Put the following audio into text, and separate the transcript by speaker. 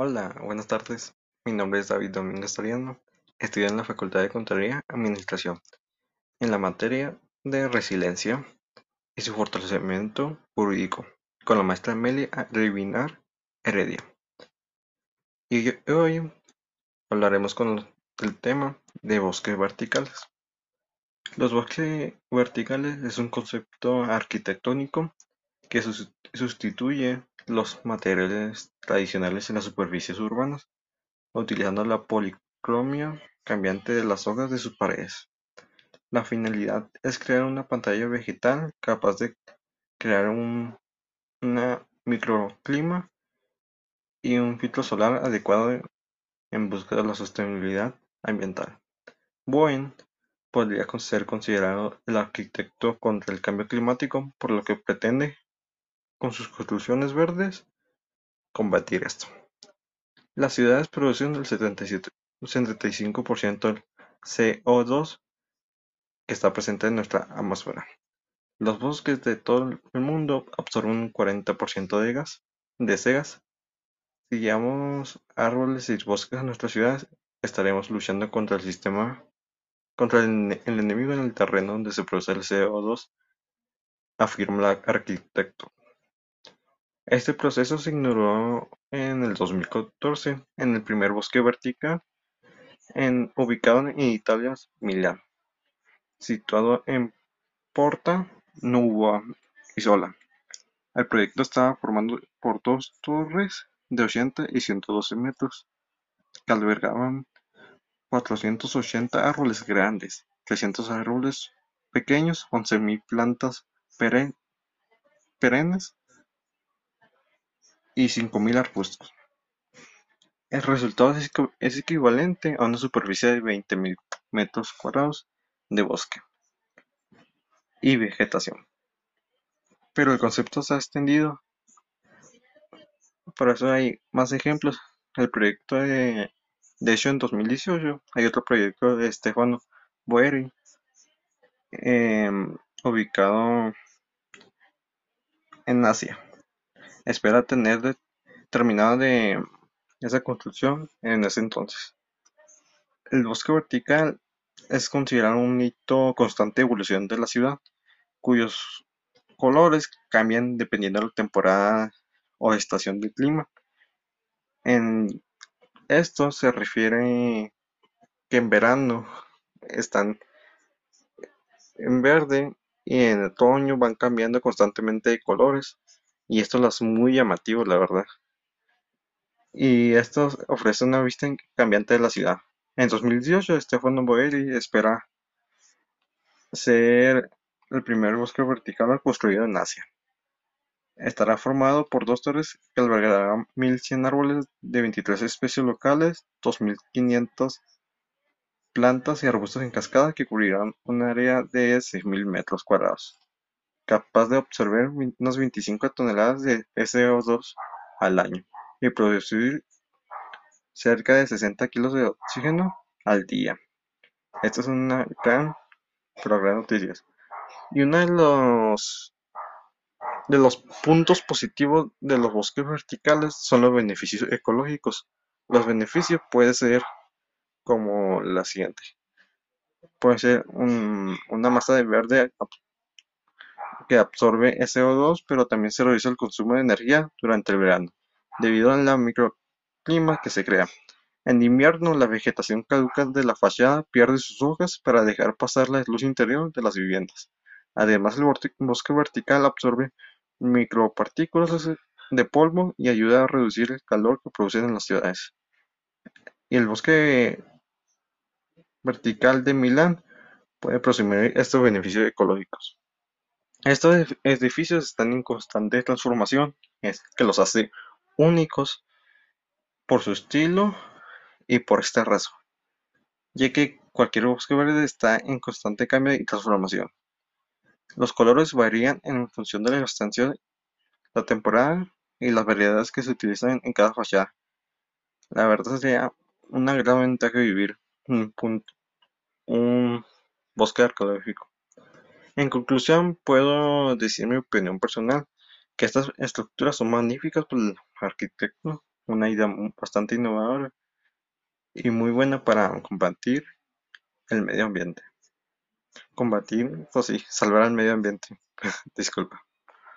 Speaker 1: Hola, buenas tardes. Mi nombre es David Domínguez Soriano. Estudio en la Facultad de Contaduría Administración, en la materia de resiliencia y su fortalecimiento jurídico, con la maestra Amelia Rivinar Heredia. Y hoy hablaremos con el tema de bosques verticales. Los bosques verticales es un concepto arquitectónico que sustituye los materiales tradicionales en las superficies urbanas, utilizando la policromia cambiante de las hojas de sus paredes. La finalidad es crear una pantalla vegetal capaz de crear un microclima y un filtro solar adecuado en busca de la sostenibilidad ambiental. Bowen podría ser considerado el arquitecto contra el cambio climático por lo que pretende con sus construcciones verdes, combatir esto. Las ciudades producen el 75% del CO2 que está presente en nuestra atmósfera. Los bosques de todo el mundo absorben un 40% de gas, de ese gas. Si llevamos árboles y bosques a nuestras ciudades, estaremos luchando contra el sistema, contra el, el enemigo en el terreno donde se produce el CO2, afirma el arquitecto. Este proceso se ignoró en el 2014 en el primer bosque vertical ubicado en Italia, Milán, situado en Porta Nuova Isola. El proyecto estaba formado por dos torres de 80 y 112 metros, que albergaban 480 árboles grandes, 300 árboles pequeños, 11.000 plantas perennes y 5.000 arbustos. El resultado es equivalente a una superficie de 20.000 metros cuadrados de bosque y vegetación. Pero el concepto se ha extendido. Por eso hay más ejemplos. El proyecto de, de hecho en 2018 hay otro proyecto de Stefano Boeri em, ubicado en Asia espera tener terminada de esa construcción en ese entonces. El bosque vertical es considerado un hito constante de evolución de la ciudad, cuyos colores cambian dependiendo de la temporada o estación del clima. En esto se refiere que en verano están en verde y en otoño van cambiando constantemente de colores y esto lo hace muy llamativo, la verdad. Y esto ofrece una vista cambiante de la ciudad. En 2018, Stefano Boeri espera ser el primer bosque vertical construido en Asia. Estará formado por dos torres que albergarán 1.100 árboles de 23 especies locales, 2.500 plantas y arbustos en cascada que cubrirán un área de 6.000 metros cuadrados capaz de absorber unas 25 toneladas de CO2 al año y producir cerca de 60 kilos de oxígeno al día. Esto es una gran, pero gran noticia. Y uno de los de los puntos positivos de los bosques verticales son los beneficios ecológicos. Los beneficios pueden ser como la siguiente. Puede ser una masa de verde que absorbe CO2, pero también se reduce el consumo de energía durante el verano, debido al microclima que se crea. En invierno, la vegetación caduca de la fachada pierde sus hojas para dejar pasar la luz interior de las viviendas. Además, el bosque vertical absorbe micropartículas de polvo y ayuda a reducir el calor que producen en las ciudades. Y el bosque vertical de Milán puede presumir estos beneficios ecológicos. Estos edificios están en constante transformación, que los hace únicos por su estilo y por esta razón, ya que cualquier bosque verde está en constante cambio y transformación. Los colores varían en función de la estación, la temporada y las variedades que se utilizan en cada fachada. La verdad sería una gran ventaja vivir un, un bosque arqueológico. En conclusión, puedo decir mi opinión personal, que estas estructuras son magníficas por el arquitecto una idea bastante innovadora y muy buena para combatir el medio ambiente. Combatir, pues sí, salvar al medio ambiente. Disculpa.